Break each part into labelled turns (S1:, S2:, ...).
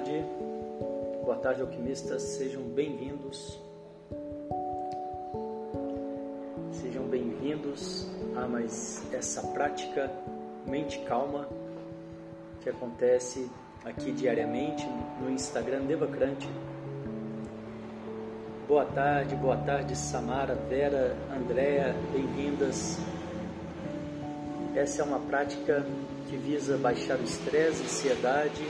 S1: Tarde, boa tarde, alquimistas, sejam bem-vindos. Sejam bem-vindos a mais essa prática Mente Calma que acontece aqui diariamente no Instagram Devacrante. Boa tarde, boa tarde, Samara, Vera, Andréa, bem-vindas. Essa é uma prática que visa baixar o estresse, ansiedade,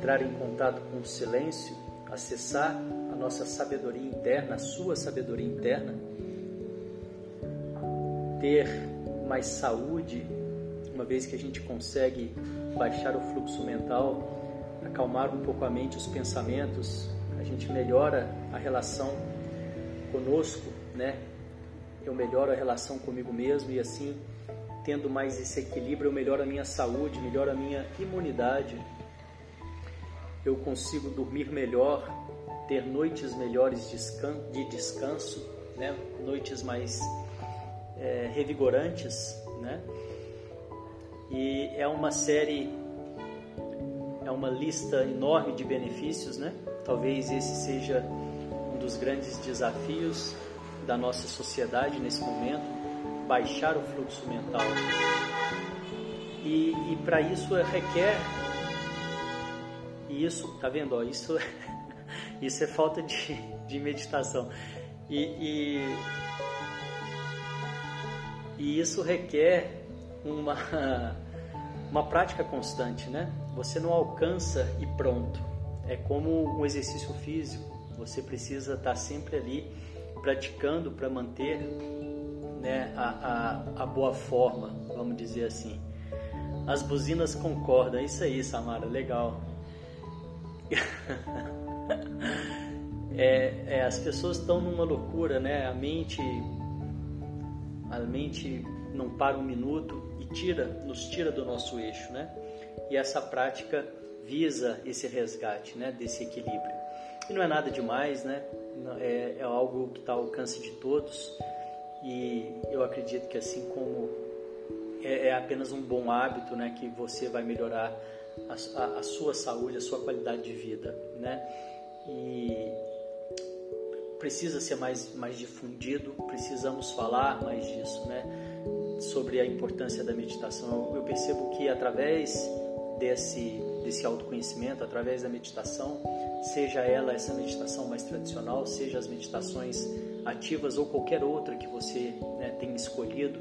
S1: entrar em contato com o silêncio, acessar a nossa sabedoria interna, a sua sabedoria interna, ter mais saúde, uma vez que a gente consegue baixar o fluxo mental, acalmar um pouco a mente, os pensamentos, a gente melhora a relação conosco, né? Eu melhoro a relação comigo mesmo e assim, tendo mais esse equilíbrio, eu melhoro a minha saúde, melhoro a minha imunidade. Eu consigo dormir melhor, ter noites melhores de descanso, né? Noites mais é, revigorantes, né? E é uma série, é uma lista enorme de benefícios, né? Talvez esse seja um dos grandes desafios da nossa sociedade nesse momento, baixar o fluxo mental. E, e para isso requer, isso, tá vendo? Ó, isso, isso é falta de, de meditação. E, e, e isso requer uma, uma prática constante, né? Você não alcança e pronto. É como um exercício físico. Você precisa estar sempre ali praticando para manter né, a, a, a, boa forma, vamos dizer assim. As buzinas concordam, é isso aí, Samara, legal. É, é, as pessoas estão numa loucura, né? A mente, a mente não para um minuto e tira, nos tira do nosso eixo, né? E essa prática visa esse resgate, né? Desse equilíbrio. E não é nada demais, né? É, é algo que está ao alcance de todos e eu acredito que assim como é, é apenas um bom hábito, né? Que você vai melhorar a, a, a sua saúde, a sua qualidade de vida, né? E precisa ser mais, mais difundido, precisamos falar mais disso, né? Sobre a importância da meditação. Eu percebo que através desse, desse autoconhecimento, através da meditação, seja ela essa meditação mais tradicional, seja as meditações ativas ou qualquer outra que você né, tenha escolhido,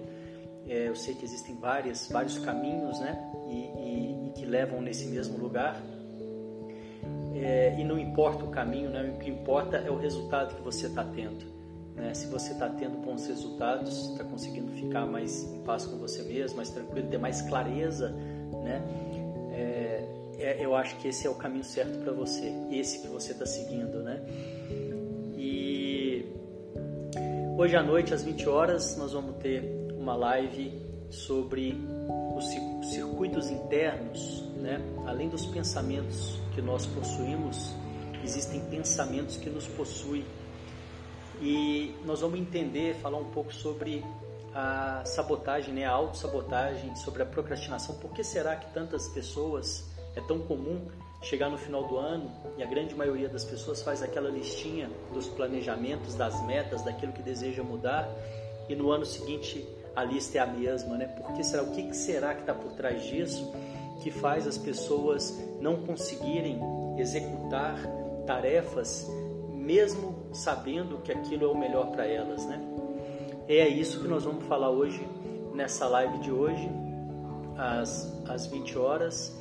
S1: é, eu sei que existem várias, vários caminhos né, e, e, e que levam nesse mesmo lugar. É, e não importa o caminho, né, o que importa é o resultado que você está tendo. Né? Se você está tendo bons resultados, está conseguindo ficar mais em paz com você mesmo, mais tranquilo, ter mais clareza, né? É, é, eu acho que esse é o caminho certo para você, esse que você está seguindo, né? E hoje à noite, às 20 horas, nós vamos ter uma live sobre os circuitos internos, né? Além dos pensamentos que nós possuímos, existem pensamentos que nos possuem. E nós vamos entender, falar um pouco sobre a sabotagem, né? a autossabotagem, sobre a procrastinação. Por que será que tantas pessoas é tão comum chegar no final do ano e a grande maioria das pessoas faz aquela listinha dos planejamentos, das metas, daquilo que deseja mudar e no ano seguinte a lista é a mesma, né? Porque será o que será que está por trás disso que faz as pessoas não conseguirem executar tarefas mesmo sabendo que aquilo é o melhor para elas, né? É isso que nós vamos falar hoje nessa live de hoje às, às 20 horas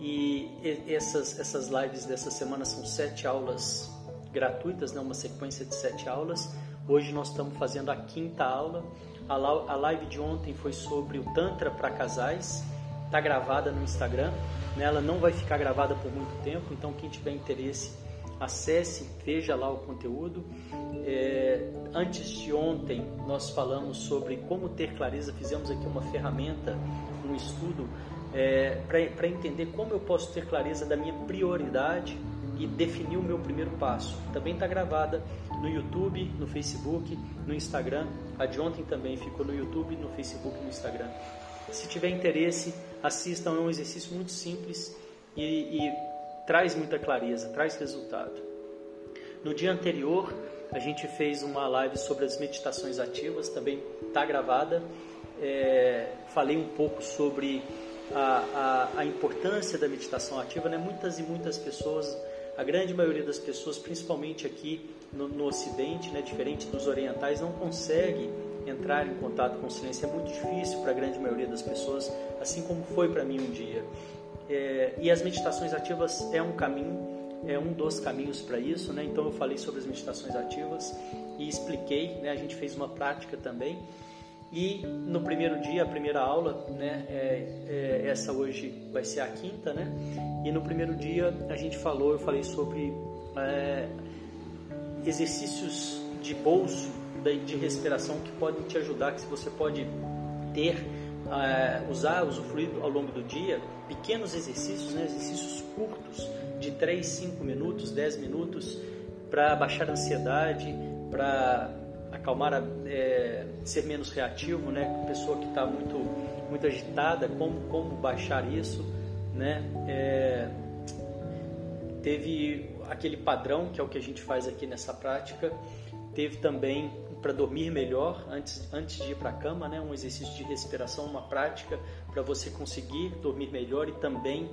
S1: e essas, essas lives dessa semana são sete aulas gratuitas, né? uma sequência de sete aulas. Hoje nós estamos fazendo a quinta aula. A, live de ontem foi sobre o Tantra para casais, está gravada no Instagram. Né? Ela não vai ficar gravada por muito tempo, então quem tiver interesse, acesse, veja lá o conteúdo. É, antes de ontem, nós falamos sobre como ter clareza, fizemos aqui uma ferramenta, um estudo é, para entender como eu posso ter clareza da minha prioridade e definir o meu primeiro passo. Também está gravada no YouTube, no Facebook, no Instagram. A de ontem também ficou no YouTube, no Facebook e no Instagram. Se tiver interesse, assistam, é um exercício muito simples e, e traz muita clareza, traz resultado. No dia anterior, a gente fez uma live sobre as meditações ativas, também está gravada. É, falei um pouco sobre a, a, a, importância da meditação ativa. Né? Muitas e muitas pessoas, a grande maioria das pessoas, principalmente aqui no, no Ocidente, né, diferente dos orientais, não consegue entrar em contato com o silêncio. É muito difícil para a grande maioria das pessoas, assim como foi para mim um dia. É, e as meditações ativas é um caminho, é um dos caminhos para isso. Né? Então eu falei sobre as meditações ativas e expliquei. Né? A gente fez uma prática também. E no primeiro dia, a primeira aula, né, é, é, essa hoje vai ser a quinta, né? E no primeiro dia a gente falou, eu falei sobre é, exercícios de bolso, de respiração que podem te ajudar, que você pode ter, é, usar, usufruir ao longo do dia, pequenos exercícios, né, exercícios curtos, de 3, 5 minutos, 10 minutos, para baixar a ansiedade, para acalmar, é, ser menos reativo, né? Pessoa que está muito, muito agitada, como, como baixar isso, né? É, teve aquele padrão que é o que a gente faz aqui nessa prática. Teve também para dormir melhor antes, antes de ir para a cama, né? Um exercício de respiração, uma prática para você conseguir dormir melhor e também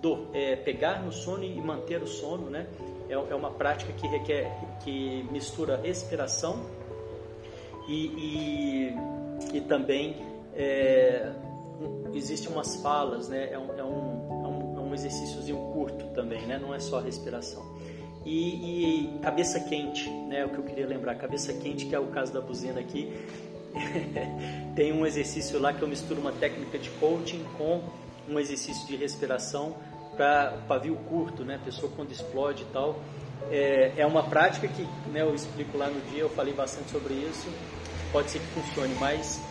S1: do, é, pegar no sono e manter o sono, né? É, é uma prática que requer que mistura respiração e, e, e também é, existem umas falas, né? É um, é um, é um, é um exercíciozinho curto também, né? Não é só respiração. E, e, cabeça quente, né? O que eu queria lembrar, cabeça quente, que é o caso da buzina aqui. Tem um exercício lá que eu misturo uma técnica de coaching com um exercício de respiração para pavio curto, né? Pessoa quando explode e tal. É, é uma prática que né, eu explico lá no dia, eu falei bastante sobre isso pode ser que funcione, mas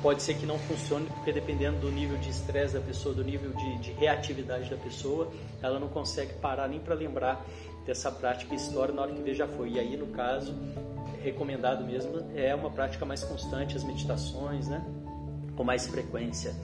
S1: pode ser que não funcione, porque dependendo do nível de estresse da pessoa, do nível de, de, reatividade da pessoa, ela não consegue parar nem para lembrar dessa prática e história na hora que já foi. E aí, no caso, recomendado mesmo é uma prática mais constante, as meditações, né? Com mais frequência.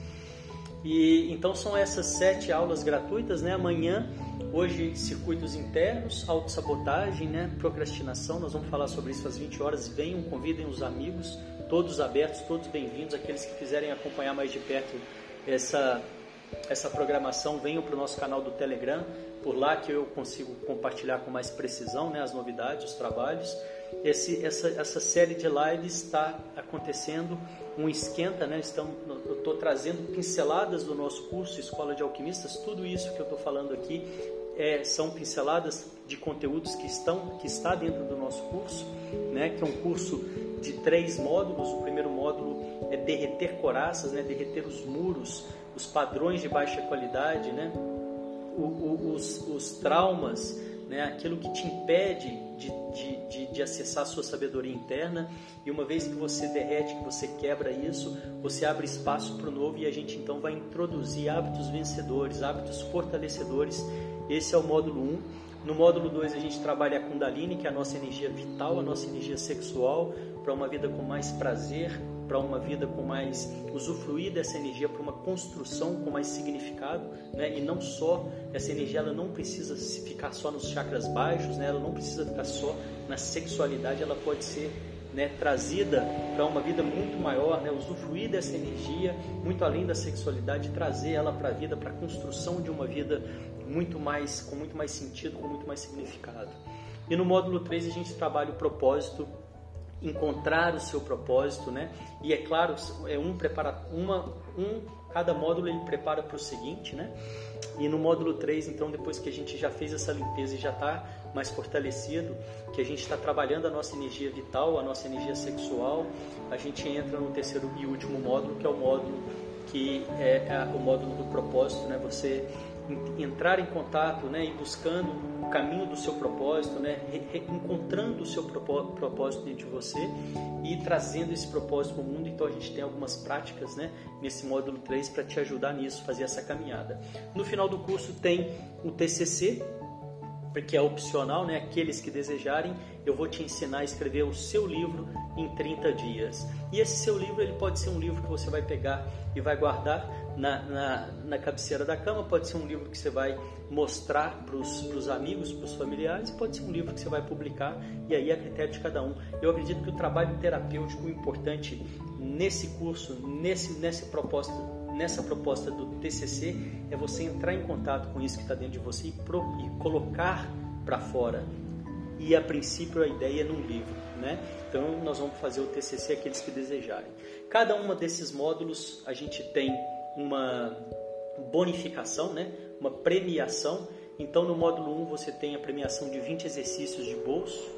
S1: E então são essas sete aulas gratuitas, né? Amanhã, hoje, circuitos internos, autossabotagem, né? Procrastinação, nós vamos falar sobre isso às 20 horas. Venham, convidem os amigos todos abertos, todos bem-vindos. Aqueles que quiserem acompanhar mais de perto essa, essa programação, venham para o nosso canal do Telegram, por lá que eu consigo compartilhar com mais precisão né, as novidades, os trabalhos. Esse, essa, essa série de lives está acontecendo um esquenta, né? Estamos, eu estou trazendo pinceladas do nosso curso Escola de Alquimistas. Tudo isso que eu estou falando aqui é, são pinceladas de conteúdos que estão que está dentro do nosso curso, né? Que é um curso de três módulos. O primeiro módulo é derreter coraças, né? derreter os muros, os padrões de baixa qualidade, né? O, o, os, os traumas, né? aquilo que te impede de, de, de, de acessar a sua sabedoria interna. E uma vez que você derrete, que você quebra isso, você abre espaço para o novo e a gente então vai introduzir hábitos vencedores, hábitos fortalecedores. Esse é o módulo 1. No módulo 2 a gente trabalha a Kundalini, que é a nossa energia vital, a nossa energia sexual, para uma vida com mais prazer, para uma vida com mais usufruir dessa energia para uma construção com mais significado, né? E não só essa energia, ela não precisa ficar só nos chakras baixos, né? Ela não precisa ficar só na sexualidade, ela pode ser né, trazida para uma vida muito maior, né, usufruir dessa energia muito além da sexualidade, trazer ela para a vida, para a construção de uma vida muito mais com muito mais sentido, com muito mais significado. E no módulo 3 a gente trabalha o propósito encontrar o seu propósito, né? E é claro, é um prepara uma um cada módulo ele prepara para o seguinte, né? E no módulo 3, então, depois que a gente já fez essa limpeza e já está mais fortalecido, que a gente está trabalhando a nossa energia vital, a nossa energia sexual, a gente entra no terceiro e último módulo, que é o módulo que é, é o módulo do propósito, né? Você entrar em contato, né, e buscando o caminho do seu propósito, né, encontrando o seu propósito dentro de você e trazendo esse propósito para o mundo. Então a gente tem algumas práticas, né, nesse módulo 3 para te ajudar nisso, fazer essa caminhada. No final do curso tem o TCC, que é opcional, né? Aqueles que desejarem, eu vou te ensinar a escrever o seu livro em 30 dias. E esse seu livro, ele pode ser um livro que você vai pegar e vai guardar na, na, na cabeceira da cama, pode ser um livro que você vai mostrar para os amigos, para os familiares, pode ser um livro que você vai publicar, e aí é a critério de cada um. Eu acredito que o trabalho terapêutico importante nesse curso, nesse, nessa proposta nessa proposta do TCC é você entrar em contato com isso que está dentro de você e, pro, e colocar para fora. E a princípio a ideia é num livro, né? Então nós vamos fazer o TCC aqueles que desejarem. Cada uma desses módulos a gente tem uma bonificação, né? Uma premiação. Então no módulo 1 você tem a premiação de 20 exercícios de bolso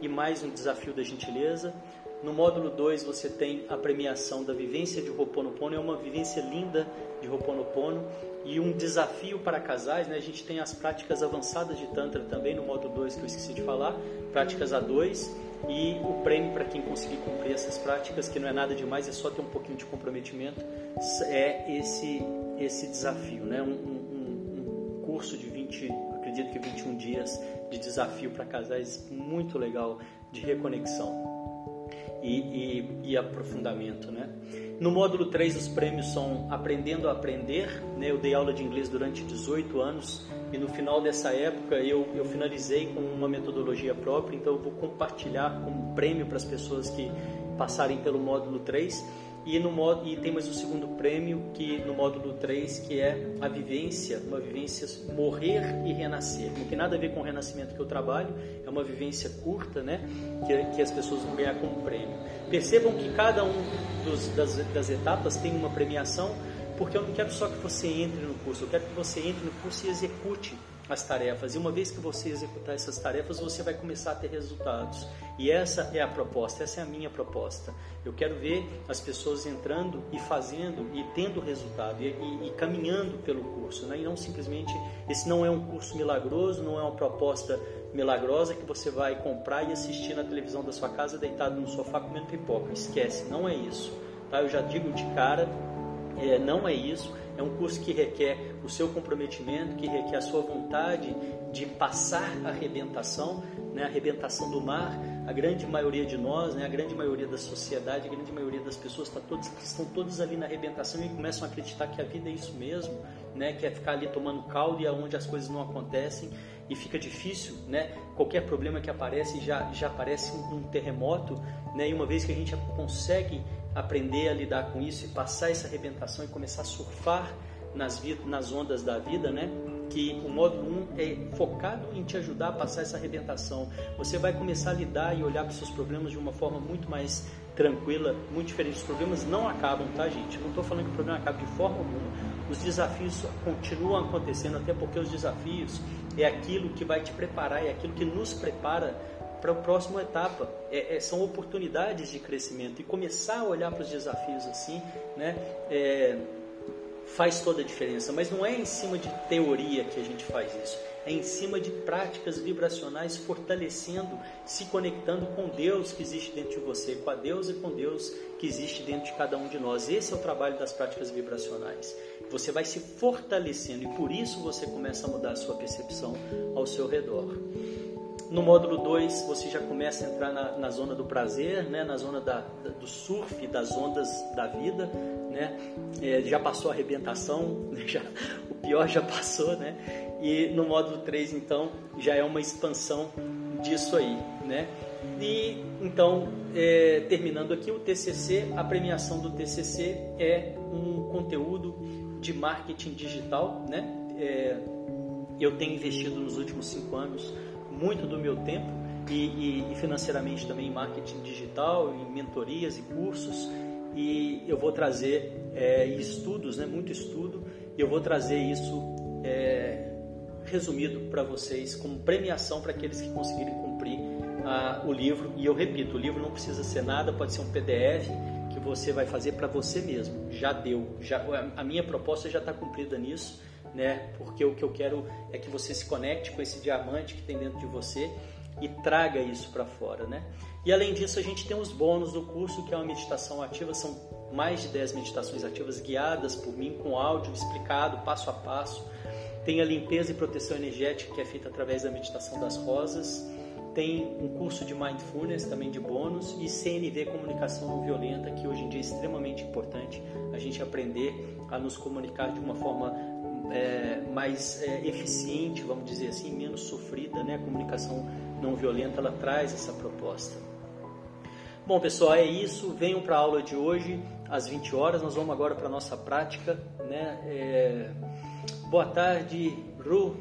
S1: e mais um desafio da gentileza. No módulo 2 você tem a premiação da vivência de Ho'oponopono, é uma vivência linda de Ho'oponopono e um desafio para casais, né? A gente tem as práticas avançadas de Tantra também no módulo 2 que eu esqueci de falar, práticas A2 e o prêmio para quem conseguir cumprir essas práticas, que não é nada demais, é só ter um pouquinho de comprometimento, é esse esse desafio, né? Um, um, um curso de 20, acredito que 21 dias de desafio para casais muito legal de reconexão e, e, e, aprofundamento. Né? No módulo 3, os prêmios são Aprendendo a Aprender. Né? Eu dei aula de inglês durante 18 anos e no final dessa época eu, eu finalizei com uma metodologia própria, então eu vou compartilhar como prêmio para as pessoas que passarem pelo módulo 3 e, no modo, e tem mais o segundo prêmio, que no módulo 3, que é a vivência, uma vivência morrer e renascer. Não tem nada a ver com o renascimento que eu trabalho, é uma vivência curta, né? Que, que as pessoas vão ganhar como prêmio. Percebam que cada um dos, das, das etapas tem uma premiação, porque eu não quero só que você entre no curso, eu quero que você entre no curso e execute as tarefas. E uma vez que você executar essas tarefas, você vai começar a ter resultados. E essa é a proposta, essa é a minha proposta. Eu quero ver as pessoas entrando e fazendo e tendo resultado e, e, e caminhando pelo curso, né? e não simplesmente. Esse não é um curso milagroso, não é uma proposta milagrosa que você vai comprar e assistir na televisão da sua casa deitado no sofá comendo pipoca. Esquece, não é isso. Tá? Eu já digo de cara, é, não é isso. É um curso que requer o seu comprometimento, que requer a sua vontade de passar a arrebentação, né? a arrebentação do mar. A grande maioria de nós, né? a grande maioria da sociedade, a grande maioria das pessoas tá todos, estão todos ali na arrebentação e começam a acreditar que a vida é isso mesmo, né? que é ficar ali tomando caldo e aonde as coisas não acontecem e fica difícil, né? Qualquer problema que aparece já já parece um, um terremoto, né? E uma vez que a gente consegue aprender a lidar com isso e passar essa arrebentação e começar a surfar nas, nas ondas da vida, né? Que o módulo 1 é focado em te ajudar a passar essa arrebentação. Você vai começar a lidar e olhar para os seus problemas de uma forma muito mais tranquila, muito diferente. Os problemas não acabam, tá, gente? não estou falando que o problema acaba de forma alguma. Os desafios continuam acontecendo, até porque os desafios é aquilo que vai te preparar, é aquilo que nos prepara para a próxima etapa. É, é, são oportunidades de crescimento e começar a olhar para os desafios assim, né? É, faz toda a diferença. Mas não é em cima de teoria que a gente faz isso. É em cima de práticas vibracionais, fortalecendo, se conectando com Deus que existe dentro de você, com a Deus e com Deus que existe dentro de cada um de nós. Esse é o trabalho das práticas vibracionais. Você vai se fortalecendo e por isso você começa a mudar a sua percepção ao seu redor. No módulo 2, você já começa a entrar na, na zona do prazer, né? na zona da, da, do surf, das ondas da vida. Né? É, já passou a arrebentação, já, o pior já passou. Né? E no módulo 3, então, já é uma expansão disso aí. Né? E então, é, terminando aqui o TCC, a premiação do TCC é um conteúdo de marketing digital. Né? É, eu tenho investido nos últimos cinco anos muito do meu tempo e, e, e financeiramente também em marketing digital, em mentorias e cursos. E eu vou trazer é, estudos, né, muito estudo, e eu vou trazer isso é, resumido para vocês como premiação para aqueles que conseguirem cumprir ah, o livro. E eu repito, o livro não precisa ser nada, pode ser um PDF que você vai fazer para você mesmo. Já deu, já, a minha proposta já está cumprida nisso né? Porque o que eu quero é que você se conecte com esse diamante que tem dentro de você e traga isso para fora, né? E além disso, a gente tem os bônus do curso, que é uma meditação ativa, são mais de 10 meditações ativas guiadas por mim com áudio explicado passo a passo. Tem a limpeza e proteção energética que é feita através da meditação das rosas. Tem um curso de mindfulness também de bônus e CNV comunicação não violenta que hoje em dia é extremamente importante a gente aprender a nos comunicar de uma forma é, mais é, eficiente, vamos dizer assim, menos sofrida, né? A comunicação não violenta ela traz essa proposta. Bom, pessoal, é isso. Venham para a aula de hoje às 20 horas. Nós vamos agora para a nossa prática, né? É... Boa tarde, Ru.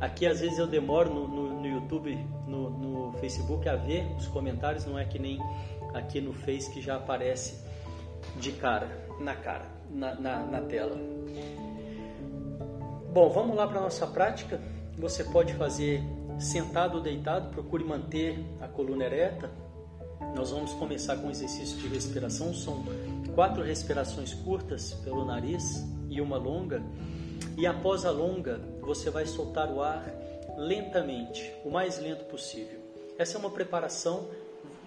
S1: Aqui às vezes eu demoro no, no, no YouTube, no, no, Facebook a ver os comentários, não é que nem aqui no Face que já aparece de cara, na cara, na, na, na tela. Bom, vamos lá para a nossa prática. Você pode fazer sentado ou deitado, procure manter a coluna ereta. Nós vamos começar com um exercício de respiração. São quatro respirações curtas pelo nariz e uma longa. E após a longa, você vai soltar o ar lentamente, o mais lento possível. Essa é uma preparação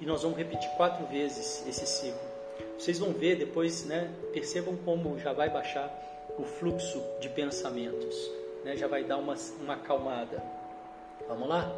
S1: e nós vamos repetir quatro vezes esse ciclo. Vocês vão ver depois, né? Percebam como já vai baixar o fluxo de pensamentos, né? já vai dar uma, uma acalmada. Vamos lá?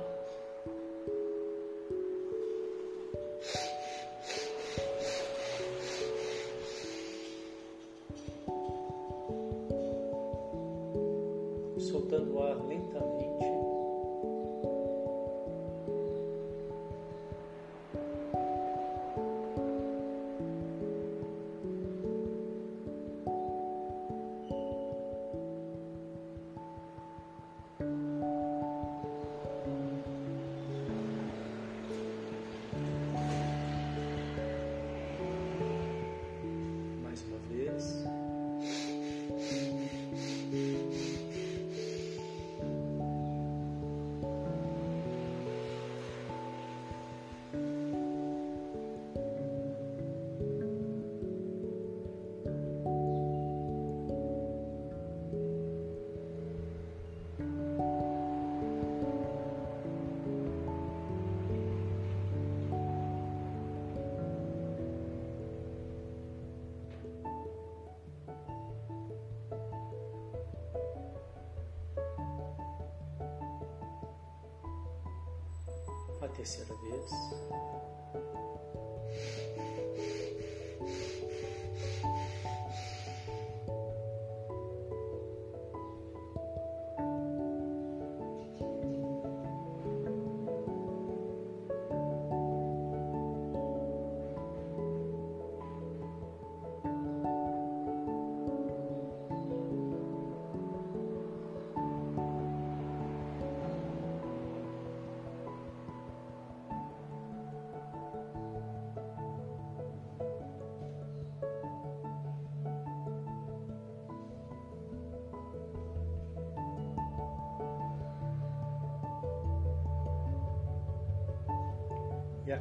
S1: Terceira vez.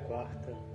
S1: Quarta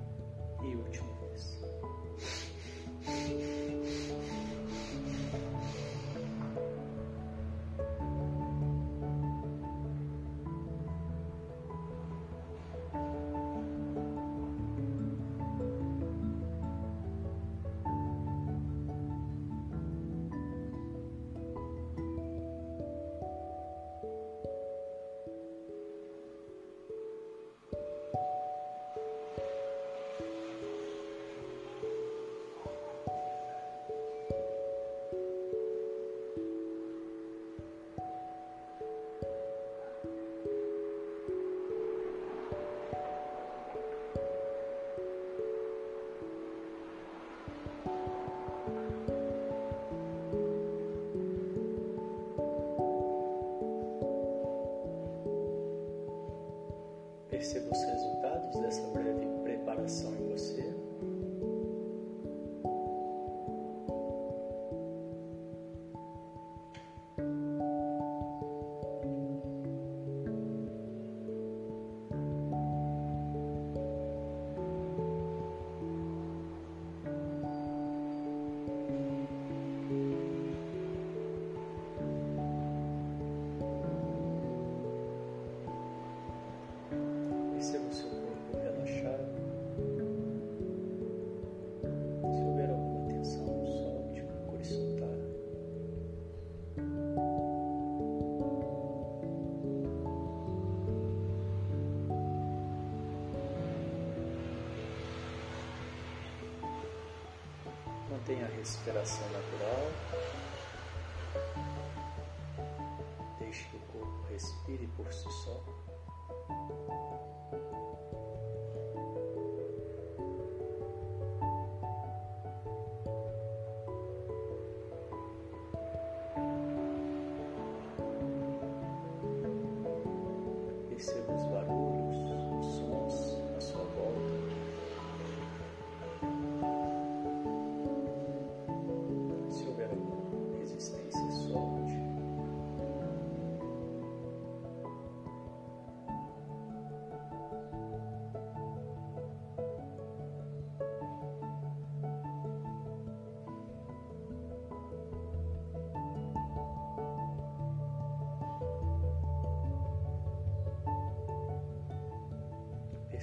S1: resultados Mantenha a respiração natural. Deixe que o corpo respire por si só.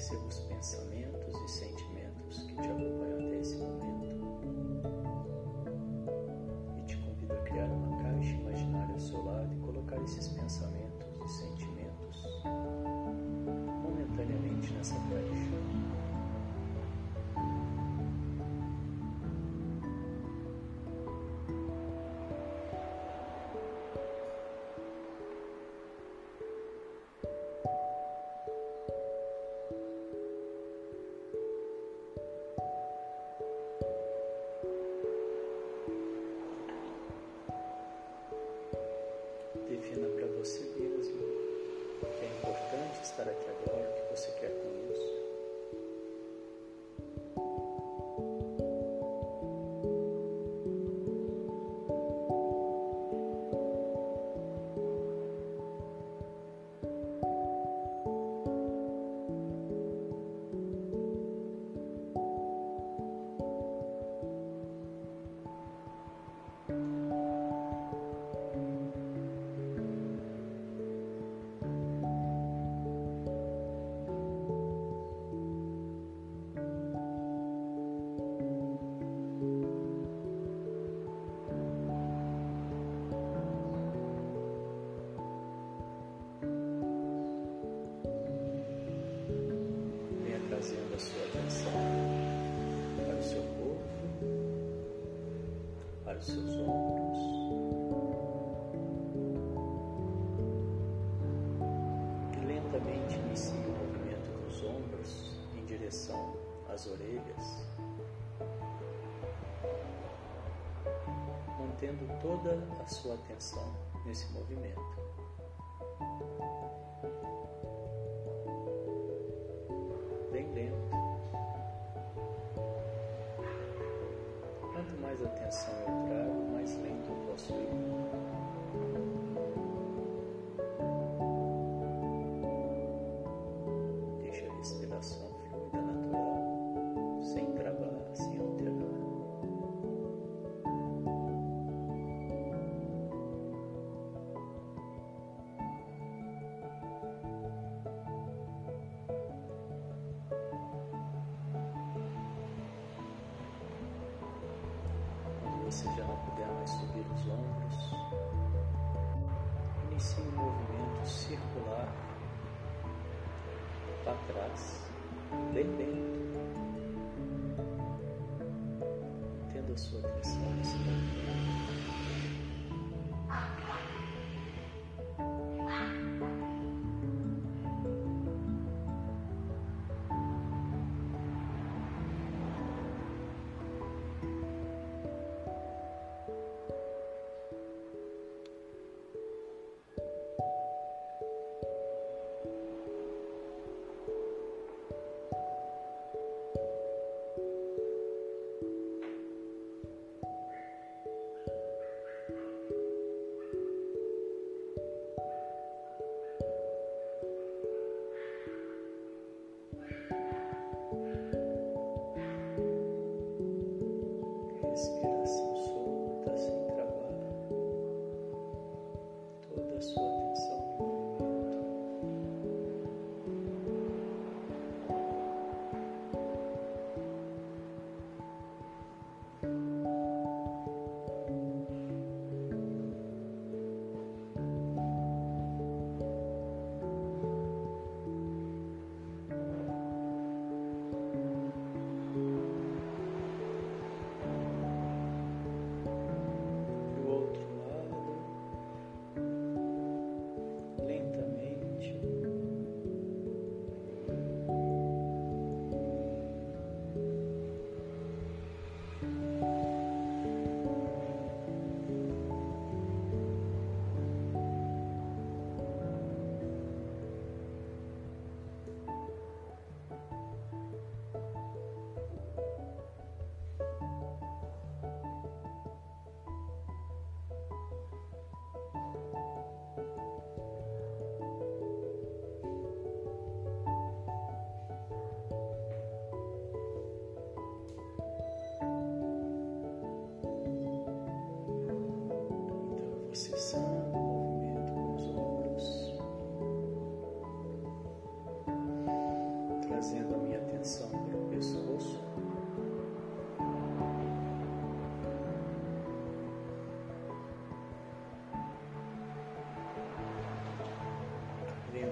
S1: Perceba os pensamentos seus ombros. E lentamente inicie o movimento dos ombros em direção às orelhas, mantendo toda a sua atenção nesse movimento. Bem lento. Quanto mais atenção eu lento para trás, bem lento, tendo a sua atenção nesse movimento.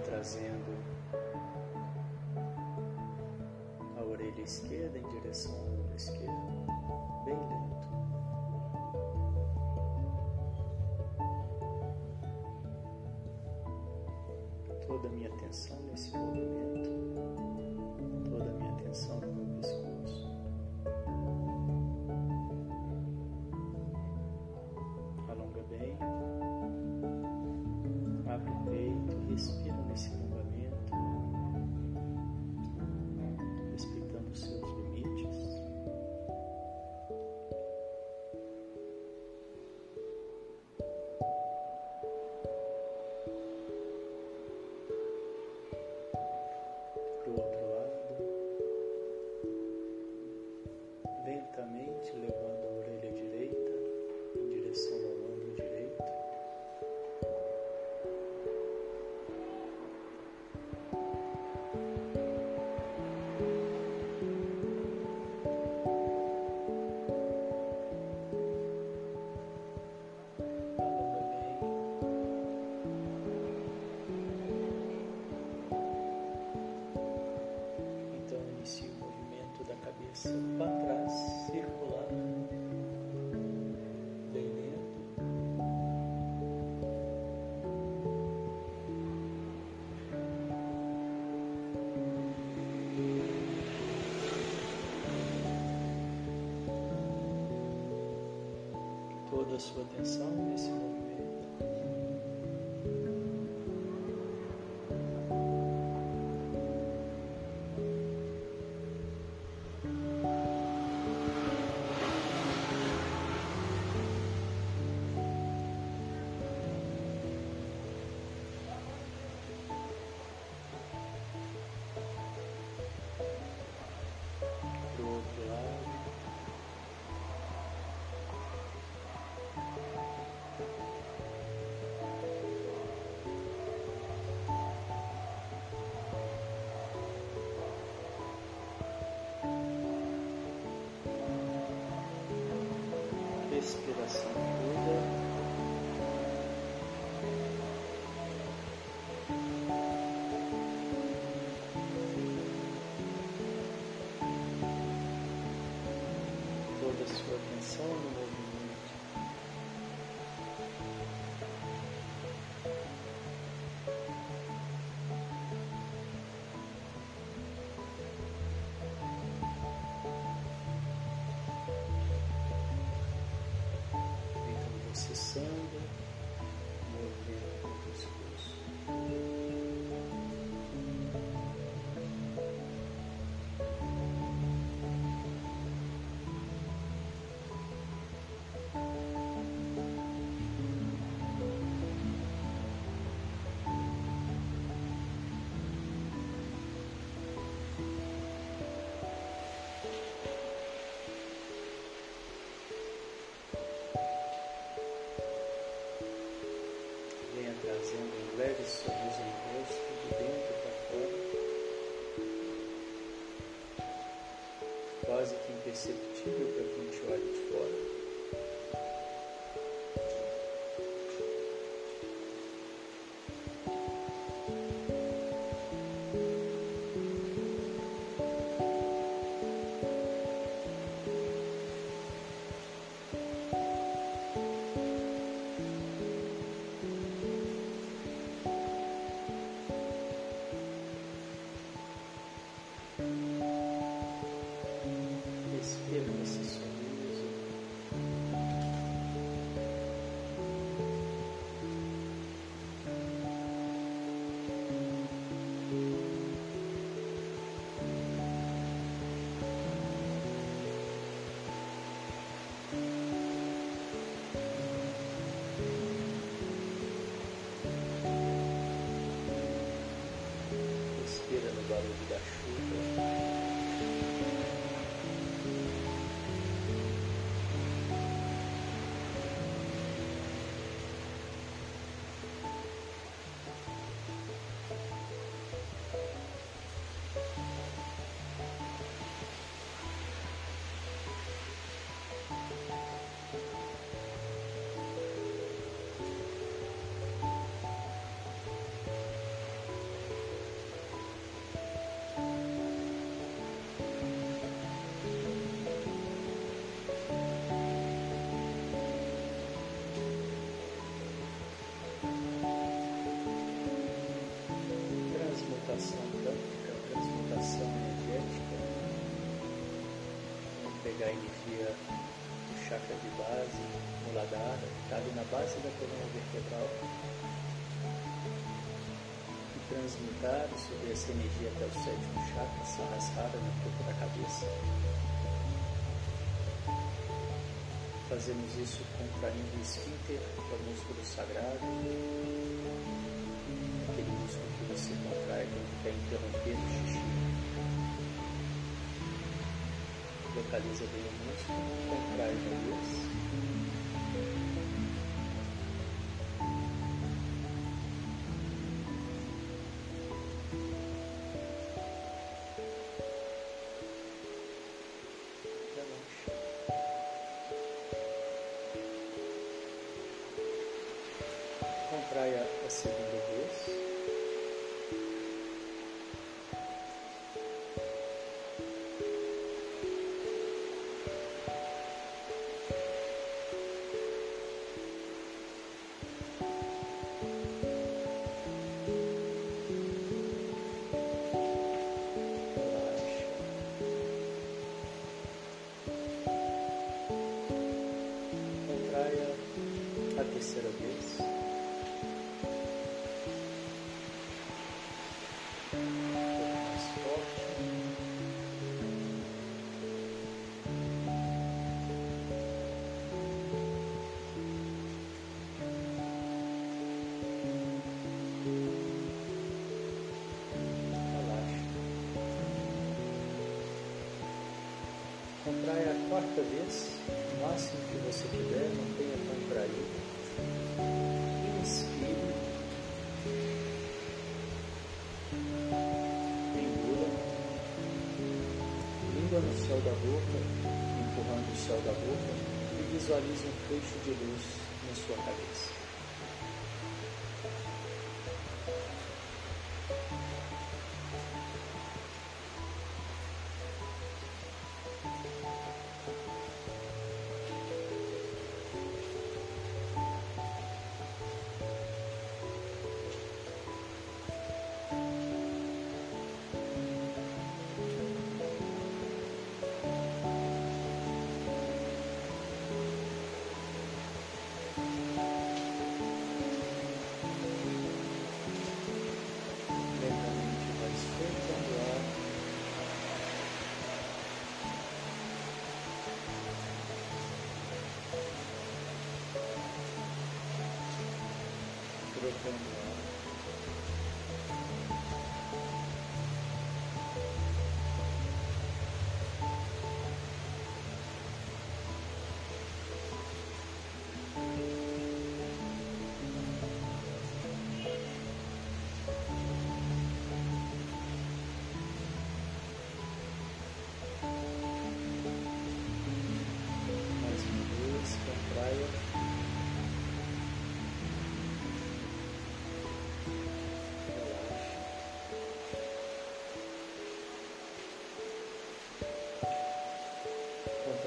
S1: trazendo a orelha esquerda em direção ao ombro esquerdo, bem lento. Toda a minha atenção nesse movimento. So. 서울로 quase que é imperceptível para quem te olha de fora. Pegar a energia do chakra de base, Muladhara, que está ali na base da coluna vertebral, e transmutar e essa energia até o sétimo chakra, Sahasrara, no topo da cabeça. Fazemos isso contraindo o esfíncter, que é o músculo sagrado, aquele músculo que você contrai quando quer interromper o xixi localiza bem o músculo, contrai uma vez. Contraia quarta vez, o máximo que você puder, mantenha contraído. Inspire. Engula. Língua no céu da boca, empurrando o céu da boca e visualize um feixe de luz na sua cabeça.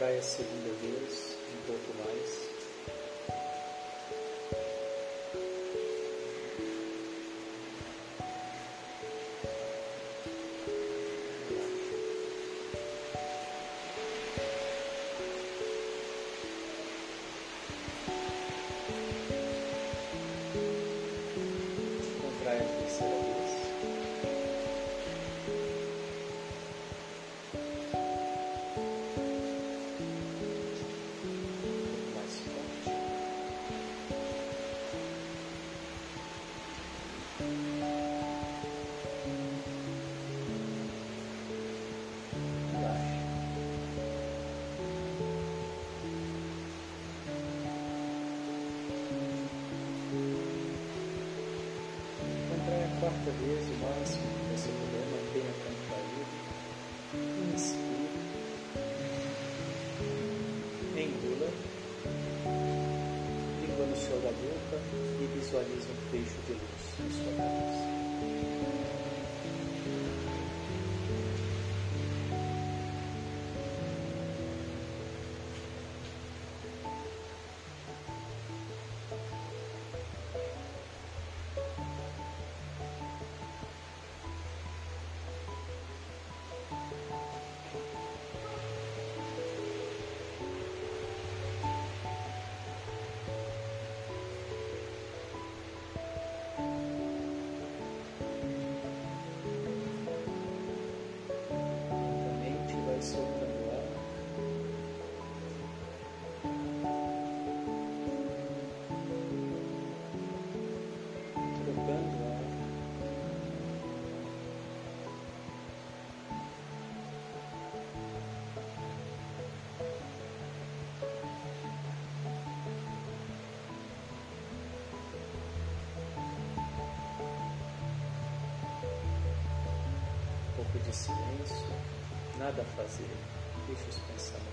S1: Contrai a segunda vez, um pouco mais. De silêncio, nada a fazer. Deixe os pensamentos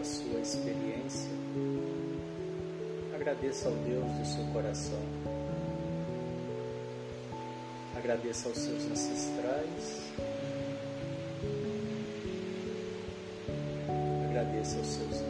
S1: a sua experiência, agradeça ao Deus do seu coração, agradeça aos seus ancestrais, agradeça aos seus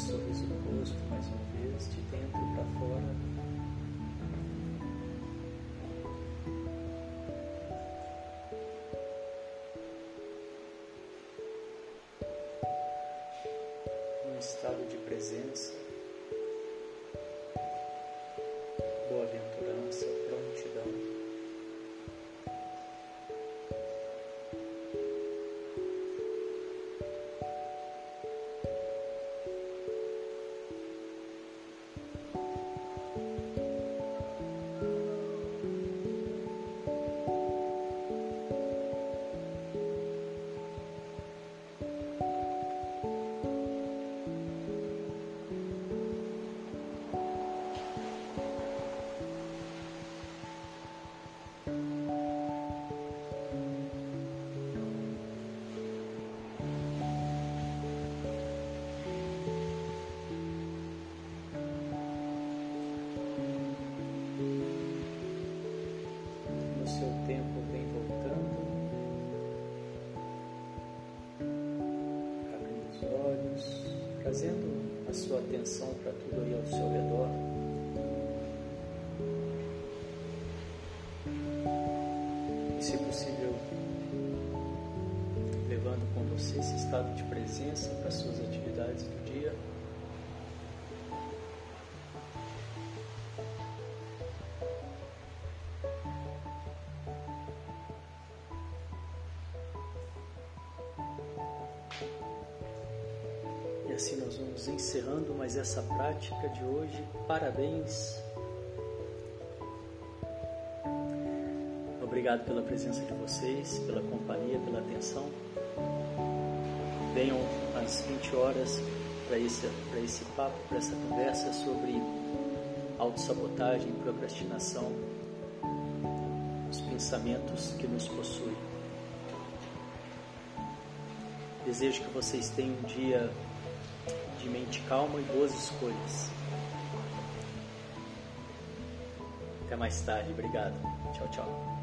S1: sorriso no rosto mais uma vez, de dentro para fora. Um estado de presença, trazendo a sua atenção para tudo aí ao seu redor. E, se possível, levando com você esse estado de presença para as suas atividades do dia. Assim nós vamos encerrando mais essa prática de hoje. Parabéns. Obrigado pela presença de vocês, pela companhia, pela atenção. Venham às 20 horas para esse, esse papo, para essa conversa sobre autossabotagem, procrastinação, os pensamentos que nos possuem. Desejo que vocês tenham um dia de mente calma e boas escolhas. Até mais tarde, obrigado. Tchau, tchau.